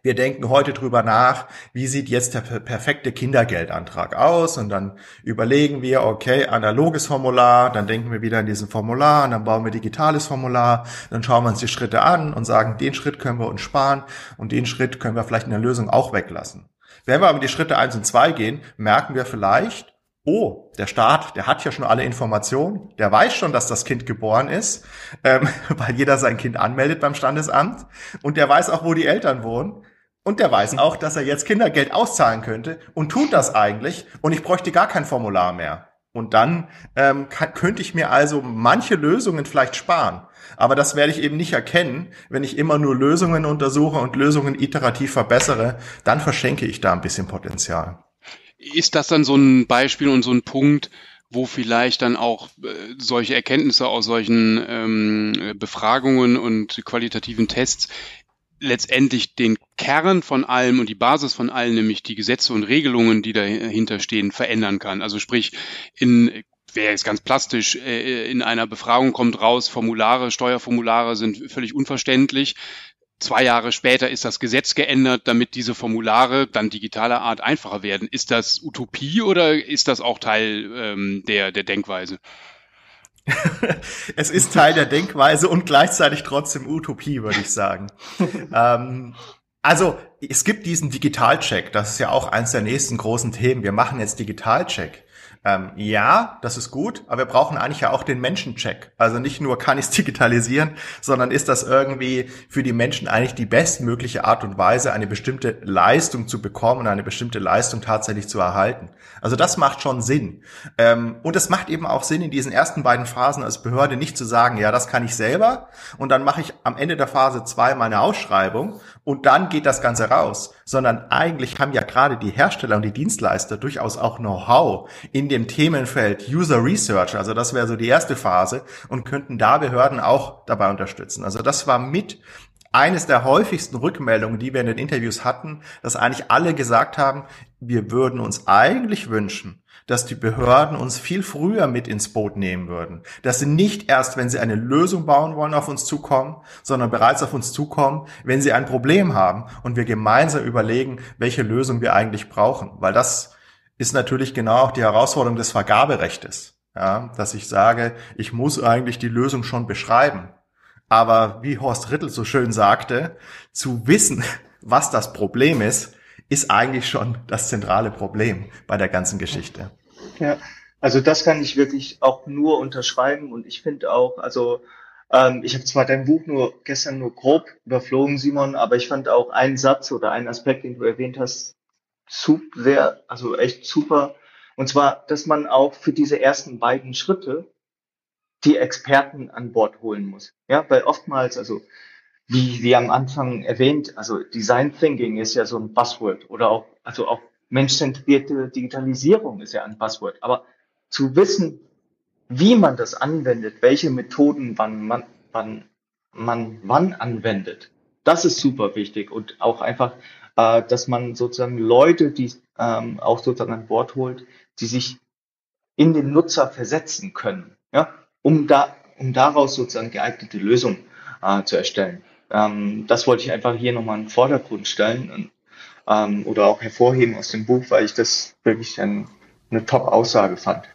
wir denken heute drüber nach, wie sieht jetzt der perfekte Kindergeldantrag aus und dann überlegen wir, okay, analoges Formular, dann denken wir wieder an diesen Formular und dann bauen wir digitales Formular, dann schauen wir uns die Schritte an und sagen, den Schritt können wir uns sparen und den Schritt können wir vielleicht in der Lösung auch weglassen. Wenn wir aber die Schritte eins und zwei gehen, merken wir vielleicht, oh, der Staat, der hat ja schon alle Informationen, der weiß schon, dass das Kind geboren ist, ähm, weil jeder sein Kind anmeldet beim Standesamt und der weiß auch, wo die Eltern wohnen. Und der weiß auch, dass er jetzt Kindergeld auszahlen könnte und tut das eigentlich und ich bräuchte gar kein Formular mehr. Und dann ähm, kann, könnte ich mir also manche Lösungen vielleicht sparen. Aber das werde ich eben nicht erkennen, wenn ich immer nur Lösungen untersuche und Lösungen iterativ verbessere. Dann verschenke ich da ein bisschen Potenzial. Ist das dann so ein Beispiel und so ein Punkt, wo vielleicht dann auch äh, solche Erkenntnisse aus solchen ähm, Befragungen und qualitativen Tests letztendlich den Kern von allem und die Basis von allem, nämlich die Gesetze und Regelungen, die dahinter stehen, verändern kann. Also sprich, in wäre jetzt ganz plastisch, äh, in einer Befragung kommt raus, Formulare, Steuerformulare sind völlig unverständlich. Zwei Jahre später ist das Gesetz geändert, damit diese Formulare dann digitaler Art einfacher werden. Ist das Utopie oder ist das auch Teil ähm, der, der Denkweise? es ist Teil der Denkweise und gleichzeitig trotzdem Utopie, würde ich sagen. ähm, also es gibt diesen Digitalcheck, das ist ja auch eins der nächsten großen Themen. Wir machen jetzt Digitalcheck. Ähm, ja, das ist gut, aber wir brauchen eigentlich ja auch den Menschencheck. Also nicht nur kann ich es digitalisieren, sondern ist das irgendwie für die Menschen eigentlich die bestmögliche Art und Weise, eine bestimmte Leistung zu bekommen und eine bestimmte Leistung tatsächlich zu erhalten. Also das macht schon Sinn. Ähm, und es macht eben auch Sinn, in diesen ersten beiden Phasen als Behörde nicht zu sagen, ja, das kann ich selber und dann mache ich am Ende der Phase zwei meine Ausschreibung und dann geht das Ganze raus, sondern eigentlich haben ja gerade die Hersteller und die Dienstleister durchaus auch Know-how in dem Themenfeld User Research, also das wäre so die erste Phase und könnten da Behörden auch dabei unterstützen. Also das war mit eines der häufigsten Rückmeldungen, die wir in den Interviews hatten, dass eigentlich alle gesagt haben, wir würden uns eigentlich wünschen, dass die Behörden uns viel früher mit ins Boot nehmen würden. Dass sie nicht erst, wenn sie eine Lösung bauen wollen, auf uns zukommen, sondern bereits auf uns zukommen, wenn sie ein Problem haben und wir gemeinsam überlegen, welche Lösung wir eigentlich brauchen. Weil das ist natürlich genau auch die Herausforderung des Vergaberechtes. Ja, dass ich sage, ich muss eigentlich die Lösung schon beschreiben. Aber wie Horst Rittel so schön sagte, zu wissen, was das Problem ist, ist eigentlich schon das zentrale Problem bei der ganzen Geschichte. Ja, also das kann ich wirklich auch nur unterschreiben und ich finde auch, also ähm, ich habe zwar dein Buch nur gestern nur grob überflogen, Simon, aber ich fand auch einen Satz oder einen Aspekt, den du erwähnt hast, super, sehr, also echt super. Und zwar, dass man auch für diese ersten beiden Schritte die Experten an Bord holen muss. Ja, weil oftmals, also wie, wie am Anfang erwähnt, also Design Thinking ist ja so ein Buzzword oder auch, also auch menschzentrierte Digitalisierung ist ja ein Buzzword. Aber zu wissen, wie man das anwendet, welche Methoden wann man, wann man wann anwendet, das ist super wichtig und auch einfach, äh, dass man sozusagen Leute, die ähm, auch sozusagen an Bord holt, die sich in den Nutzer versetzen können, ja, um da, um daraus sozusagen geeignete Lösungen äh, zu erstellen. Ähm, das wollte ich einfach hier nochmal in den Vordergrund stellen und, ähm, oder auch hervorheben aus dem Buch, weil ich das wirklich ein, eine Top-Aussage fand.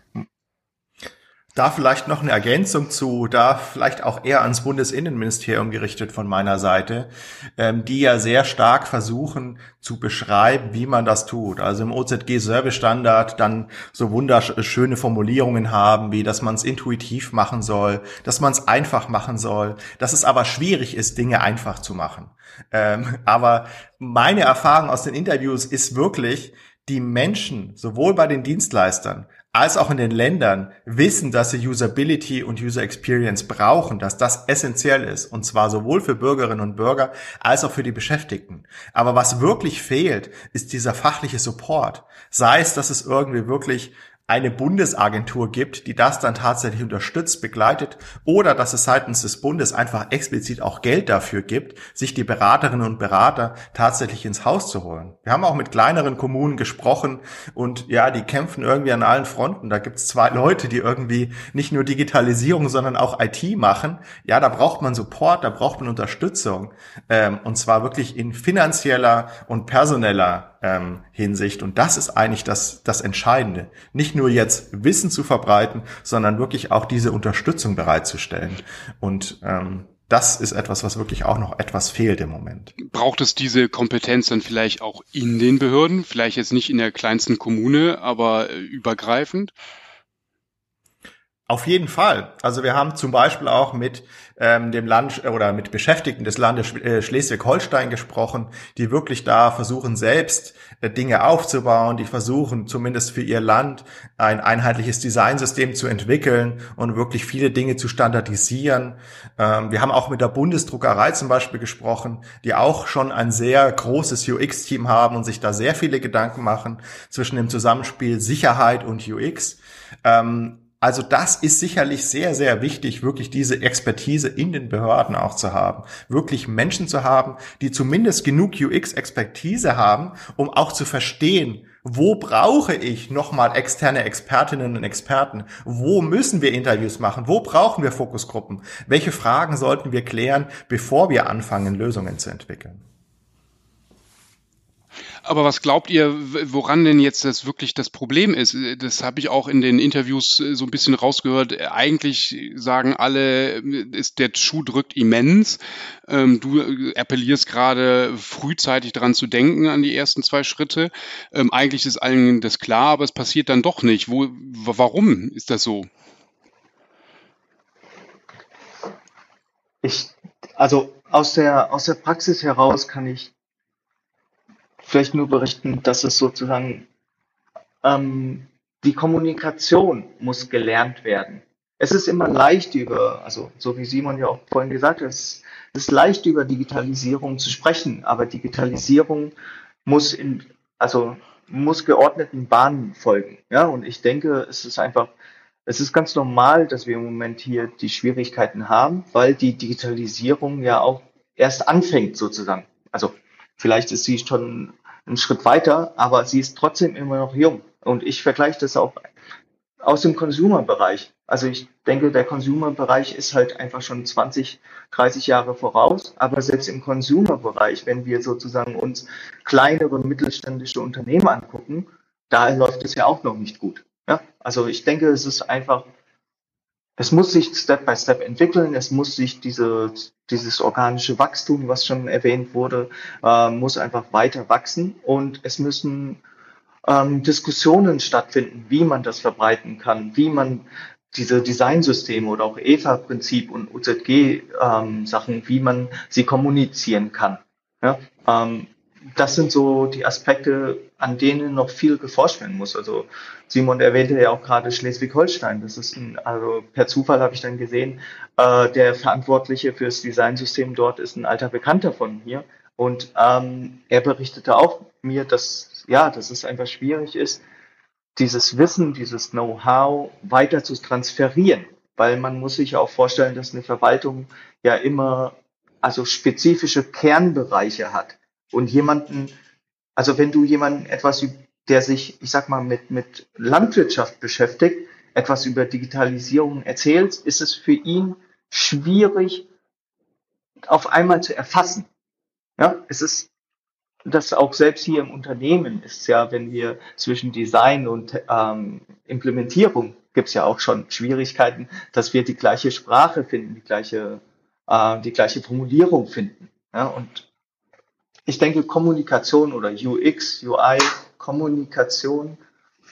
Da vielleicht noch eine Ergänzung zu, da vielleicht auch eher ans Bundesinnenministerium gerichtet von meiner Seite, ähm, die ja sehr stark versuchen zu beschreiben, wie man das tut. Also im OZG Service Standard dann so wunderschöne Formulierungen haben, wie dass man es intuitiv machen soll, dass man es einfach machen soll, dass es aber schwierig ist, Dinge einfach zu machen. Ähm, aber meine Erfahrung aus den Interviews ist wirklich, die Menschen, sowohl bei den Dienstleistern als auch in den Ländern wissen, dass sie Usability und User Experience brauchen, dass das essentiell ist, und zwar sowohl für Bürgerinnen und Bürger als auch für die Beschäftigten. Aber was wirklich fehlt, ist dieser fachliche Support. Sei es, dass es irgendwie wirklich eine Bundesagentur gibt, die das dann tatsächlich unterstützt, begleitet oder dass es seitens des Bundes einfach explizit auch Geld dafür gibt, sich die Beraterinnen und Berater tatsächlich ins Haus zu holen. Wir haben auch mit kleineren Kommunen gesprochen und ja, die kämpfen irgendwie an allen Fronten. Da gibt es zwei Leute, die irgendwie nicht nur Digitalisierung, sondern auch IT machen. Ja, da braucht man Support, da braucht man Unterstützung ähm, und zwar wirklich in finanzieller und personeller ähm, Hinsicht. Und das ist eigentlich das, das Entscheidende. Nicht nur jetzt Wissen zu verbreiten, sondern wirklich auch diese Unterstützung bereitzustellen. Und ähm, das ist etwas, was wirklich auch noch etwas fehlt im Moment. Braucht es diese Kompetenz dann vielleicht auch in den Behörden? Vielleicht jetzt nicht in der kleinsten Kommune, aber äh, übergreifend? Auf jeden Fall. Also wir haben zum Beispiel auch mit ähm, dem Land oder mit Beschäftigten des Landes äh, Schleswig-Holstein gesprochen, die wirklich da versuchen, selbst äh, Dinge aufzubauen, die versuchen, zumindest für ihr Land ein einheitliches Designsystem zu entwickeln und wirklich viele Dinge zu standardisieren. Ähm, wir haben auch mit der Bundesdruckerei zum Beispiel gesprochen, die auch schon ein sehr großes UX-Team haben und sich da sehr viele Gedanken machen zwischen dem Zusammenspiel Sicherheit und UX. Ähm, also das ist sicherlich sehr, sehr wichtig, wirklich diese Expertise in den Behörden auch zu haben. Wirklich Menschen zu haben, die zumindest genug UX-Expertise haben, um auch zu verstehen, wo brauche ich nochmal externe Expertinnen und Experten? Wo müssen wir Interviews machen? Wo brauchen wir Fokusgruppen? Welche Fragen sollten wir klären, bevor wir anfangen, Lösungen zu entwickeln? Aber was glaubt ihr, woran denn jetzt das wirklich das Problem ist? Das habe ich auch in den Interviews äh, so ein bisschen rausgehört. Eigentlich sagen alle, ist, der Schuh drückt immens. Ähm, du äh, appellierst gerade frühzeitig daran zu denken an die ersten zwei Schritte. Ähm, eigentlich ist allen das klar, aber es passiert dann doch nicht. Wo, warum ist das so? Ich, also aus der, aus der Praxis heraus kann ich vielleicht nur berichten, dass es sozusagen ähm, die Kommunikation muss gelernt werden. Es ist immer leicht über, also so wie Simon ja auch vorhin gesagt hat, es ist leicht über Digitalisierung zu sprechen, aber Digitalisierung muss in, also muss geordneten Bahnen folgen. Ja, und ich denke, es ist einfach es ist ganz normal, dass wir im Moment hier die Schwierigkeiten haben, weil die Digitalisierung ja auch erst anfängt sozusagen. Also vielleicht ist sie schon einen Schritt weiter, aber sie ist trotzdem immer noch jung. Und ich vergleiche das auch aus dem Consumer-Bereich. Also ich denke, der Consumer-Bereich ist halt einfach schon 20, 30 Jahre voraus. Aber selbst im Consumer-Bereich, wenn wir sozusagen uns kleinere mittelständische Unternehmen angucken, da läuft es ja auch noch nicht gut. Ja, also ich denke, es ist einfach, es muss sich Step by Step entwickeln, es muss sich diese, dieses organische Wachstum, was schon erwähnt wurde, äh, muss einfach weiter wachsen und es müssen ähm, Diskussionen stattfinden, wie man das verbreiten kann, wie man diese Designsysteme oder auch EVA-Prinzip und UZG-Sachen, ähm, wie man sie kommunizieren kann. Ja, ähm, das sind so die Aspekte, an denen noch viel geforscht werden muss. Also Simon erwähnte ja auch gerade Schleswig-Holstein. Das ist ein, also per Zufall habe ich dann gesehen, äh, der Verantwortliche fürs Designsystem dort ist ein alter Bekannter von mir. Und ähm, er berichtete auch mir, dass ja, dass es einfach schwierig ist, dieses Wissen, dieses Know-how weiter zu transferieren. Weil man muss sich auch vorstellen, dass eine Verwaltung ja immer also spezifische Kernbereiche hat und jemanden, also wenn du jemanden etwas, der sich, ich sag mal, mit, mit Landwirtschaft beschäftigt, etwas über Digitalisierung erzählst, ist es für ihn schwierig, auf einmal zu erfassen. Ja, es ist das auch selbst hier im Unternehmen ist ja, wenn wir zwischen Design und ähm, Implementierung gibt es ja auch schon Schwierigkeiten, dass wir die gleiche Sprache finden, die gleiche, äh, die gleiche Formulierung finden. Ja, und ich denke, Kommunikation oder UX, UI, Kommunikation,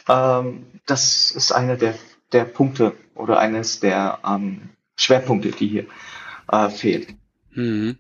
ähm, das ist einer der, der Punkte oder eines der ähm, Schwerpunkte, die hier äh, fehlen. Mhm.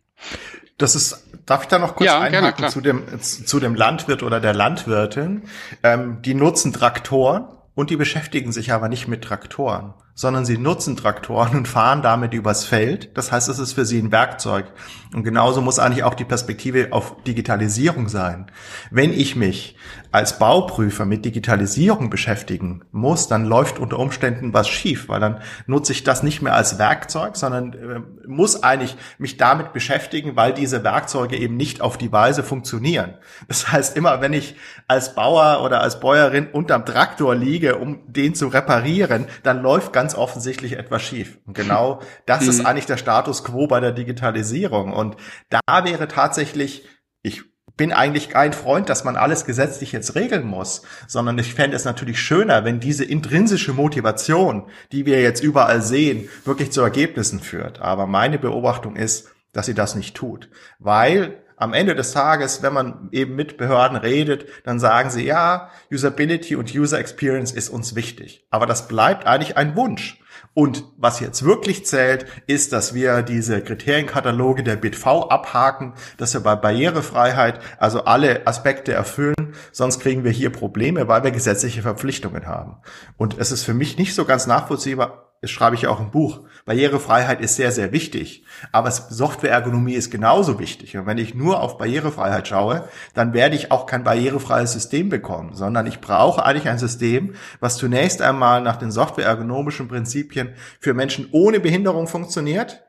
Das ist, darf ich da noch kurz ja, einhaken gerne, zu dem, zu dem Landwirt oder der Landwirtin? Ähm, die nutzen Traktoren und die beschäftigen sich aber nicht mit Traktoren sondern sie nutzen Traktoren und fahren damit übers Feld. Das heißt, es ist für sie ein Werkzeug. Und genauso muss eigentlich auch die Perspektive auf Digitalisierung sein. Wenn ich mich als Bauprüfer mit Digitalisierung beschäftigen muss, dann läuft unter Umständen was schief, weil dann nutze ich das nicht mehr als Werkzeug, sondern äh, muss eigentlich mich damit beschäftigen, weil diese Werkzeuge eben nicht auf die Weise funktionieren. Das heißt, immer wenn ich als Bauer oder als Bäuerin unterm Traktor liege, um den zu reparieren, dann läuft ganz offensichtlich etwas schief. Und genau das ist mhm. eigentlich der Status quo bei der Digitalisierung. Und da wäre tatsächlich, ich bin eigentlich kein Freund, dass man alles gesetzlich jetzt regeln muss, sondern ich fände es natürlich schöner, wenn diese intrinsische Motivation, die wir jetzt überall sehen, wirklich zu Ergebnissen führt. Aber meine Beobachtung ist, dass sie das nicht tut, weil am Ende des Tages, wenn man eben mit Behörden redet, dann sagen sie, ja, Usability und User Experience ist uns wichtig. Aber das bleibt eigentlich ein Wunsch. Und was jetzt wirklich zählt, ist, dass wir diese Kriterienkataloge der BitV abhaken, dass wir bei Barrierefreiheit also alle Aspekte erfüllen, sonst kriegen wir hier Probleme, weil wir gesetzliche Verpflichtungen haben. Und es ist für mich nicht so ganz nachvollziehbar, das schreibe ich ja auch im Buch. Barrierefreiheit ist sehr, sehr wichtig. Aber Softwareergonomie ist genauso wichtig. Und wenn ich nur auf Barrierefreiheit schaue, dann werde ich auch kein barrierefreies System bekommen, sondern ich brauche eigentlich ein System, was zunächst einmal nach den softwareergonomischen Prinzipien für Menschen ohne Behinderung funktioniert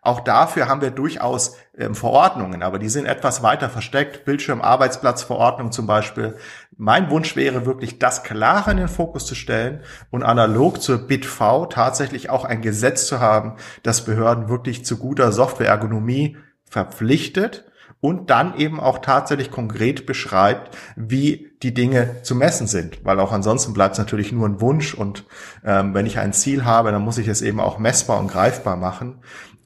auch dafür haben wir durchaus ähm, Verordnungen, aber die sind etwas weiter versteckt. Bildschirmarbeitsplatzverordnung zum Beispiel. Mein Wunsch wäre wirklich, das klarer in den Fokus zu stellen und analog zur BitV tatsächlich auch ein Gesetz zu haben, das Behörden wirklich zu guter Softwareergonomie verpflichtet und dann eben auch tatsächlich konkret beschreibt, wie die Dinge zu messen sind, weil auch ansonsten bleibt es natürlich nur ein Wunsch und ähm, wenn ich ein Ziel habe, dann muss ich es eben auch messbar und greifbar machen.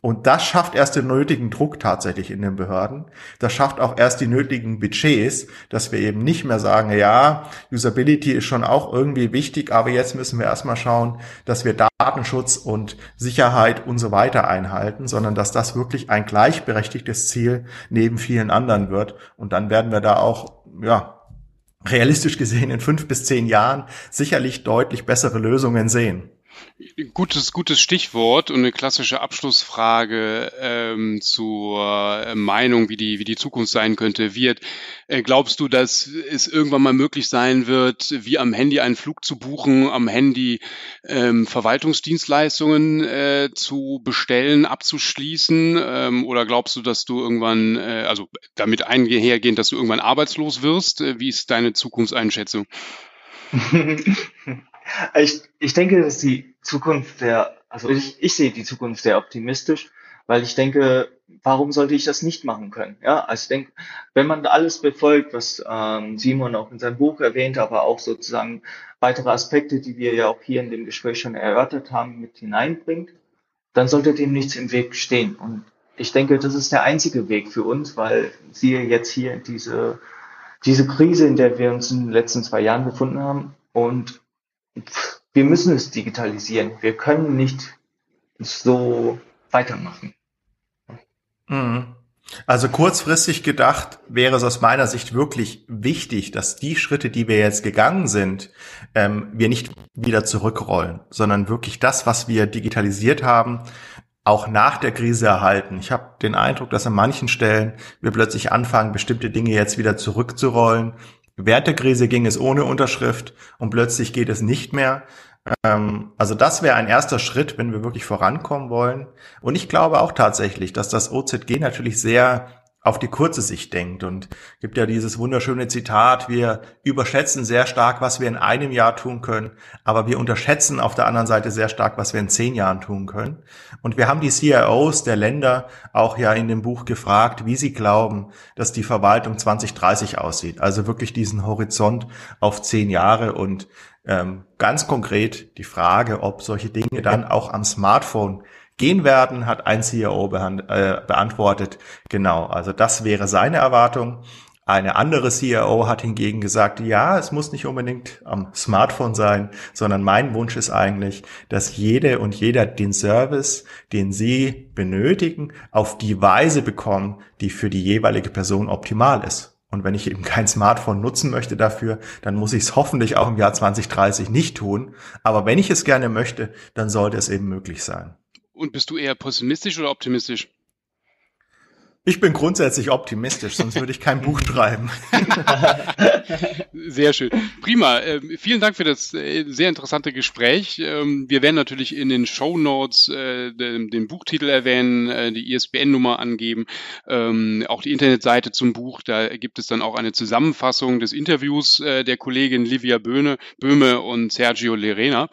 Und das schafft erst den nötigen Druck tatsächlich in den Behörden. Das schafft auch erst die nötigen Budgets, dass wir eben nicht mehr sagen, ja, Usability ist schon auch irgendwie wichtig, aber jetzt müssen wir erstmal schauen, dass wir Datenschutz und Sicherheit und so weiter einhalten, sondern dass das wirklich ein gleichberechtigtes Ziel neben vielen anderen wird. Und dann werden wir da auch, ja, realistisch gesehen in fünf bis zehn Jahren sicherlich deutlich bessere Lösungen sehen. Gutes, gutes Stichwort und eine klassische Abschlussfrage ähm, zur äh, Meinung, wie die, wie die Zukunft sein könnte, wird. Äh, glaubst du, dass es irgendwann mal möglich sein wird, wie am Handy einen Flug zu buchen, am Handy ähm, Verwaltungsdienstleistungen äh, zu bestellen, abzuschließen? Ähm, oder glaubst du, dass du irgendwann, äh, also damit einhergehend, dass du irgendwann arbeitslos wirst? Äh, wie ist deine Zukunftseinschätzung? Ich, ich denke, dass die Zukunft sehr, also ich, ich sehe die Zukunft sehr optimistisch, weil ich denke, warum sollte ich das nicht machen können? Ja, also ich denke, wenn man alles befolgt, was ähm, Simon auch in seinem Buch erwähnt, aber auch sozusagen weitere Aspekte, die wir ja auch hier in dem Gespräch schon erörtert haben, mit hineinbringt, dann sollte dem nichts im Weg stehen. Und ich denke, das ist der einzige Weg für uns, weil siehe jetzt hier diese, diese Krise, in der wir uns in den letzten zwei Jahren befunden haben. Und wir müssen es digitalisieren. Wir können nicht so weitermachen. Mhm. Also kurzfristig gedacht wäre es aus meiner Sicht wirklich wichtig, dass die Schritte, die wir jetzt gegangen sind, ähm, wir nicht wieder zurückrollen, sondern wirklich das, was wir digitalisiert haben, auch nach der Krise erhalten. Ich habe den Eindruck, dass an manchen Stellen wir plötzlich anfangen, bestimmte Dinge jetzt wieder zurückzurollen, Während der Krise ging es ohne Unterschrift und plötzlich geht es nicht mehr. Ähm, also das wäre ein erster Schritt, wenn wir wirklich vorankommen wollen. Und ich glaube auch tatsächlich, dass das OZG natürlich sehr auf die kurze Sicht denkt und gibt ja dieses wunderschöne Zitat, wir überschätzen sehr stark, was wir in einem Jahr tun können, aber wir unterschätzen auf der anderen Seite sehr stark, was wir in zehn Jahren tun können. Und wir haben die CIOs der Länder auch ja in dem Buch gefragt, wie sie glauben, dass die Verwaltung 2030 aussieht. Also wirklich diesen Horizont auf zehn Jahre und ähm, ganz konkret die Frage, ob solche Dinge dann auch am Smartphone gehen werden, hat ein CEO äh, beantwortet. Genau, also das wäre seine Erwartung. Eine andere CEO hat hingegen gesagt, ja, es muss nicht unbedingt am Smartphone sein, sondern mein Wunsch ist eigentlich, dass jede und jeder den Service, den sie benötigen, auf die Weise bekommen, die für die jeweilige Person optimal ist. Und wenn ich eben kein Smartphone nutzen möchte dafür, dann muss ich es hoffentlich auch im Jahr 2030 nicht tun. Aber wenn ich es gerne möchte, dann sollte es eben möglich sein. Und bist du eher pessimistisch oder optimistisch? Ich bin grundsätzlich optimistisch, sonst würde ich kein Buch schreiben. Sehr schön. Prima. Ähm, vielen Dank für das äh, sehr interessante Gespräch. Ähm, wir werden natürlich in den Show Notes äh, den, den, Buchtitel erwähnen, äh, die ISBN-Nummer angeben, ähm, auch die Internetseite zum Buch. Da gibt es dann auch eine Zusammenfassung des Interviews äh, der Kollegin Livia Böhne, Böhme und Sergio Lerena.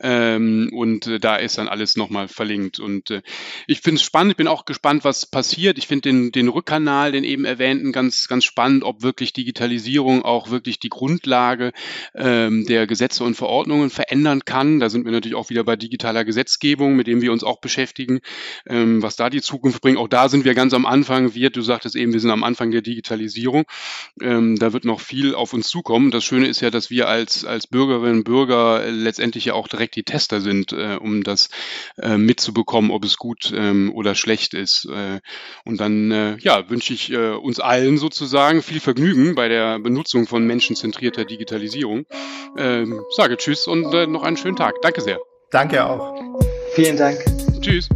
Ähm, und äh, da ist dann alles nochmal verlinkt. Und äh, ich finde es spannend. Ich bin auch gespannt, was passiert. Ich den, den Rückkanal, den eben erwähnten, ganz, ganz spannend, ob wirklich Digitalisierung auch wirklich die Grundlage ähm, der Gesetze und Verordnungen verändern kann. Da sind wir natürlich auch wieder bei digitaler Gesetzgebung, mit dem wir uns auch beschäftigen, ähm, was da die Zukunft bringt. Auch da sind wir ganz am Anfang. Wir, du sagtest eben, wir sind am Anfang der Digitalisierung. Ähm, da wird noch viel auf uns zukommen. Das Schöne ist ja, dass wir als, als Bürgerinnen und Bürger letztendlich ja auch direkt die Tester sind, äh, um das äh, mitzubekommen, ob es gut ähm, oder schlecht ist. Äh, und dann dann äh, ja, wünsche ich äh, uns allen sozusagen viel Vergnügen bei der Benutzung von menschenzentrierter Digitalisierung. Ähm, sage Tschüss und äh, noch einen schönen Tag. Danke sehr. Danke auch. Vielen Dank. Tschüss.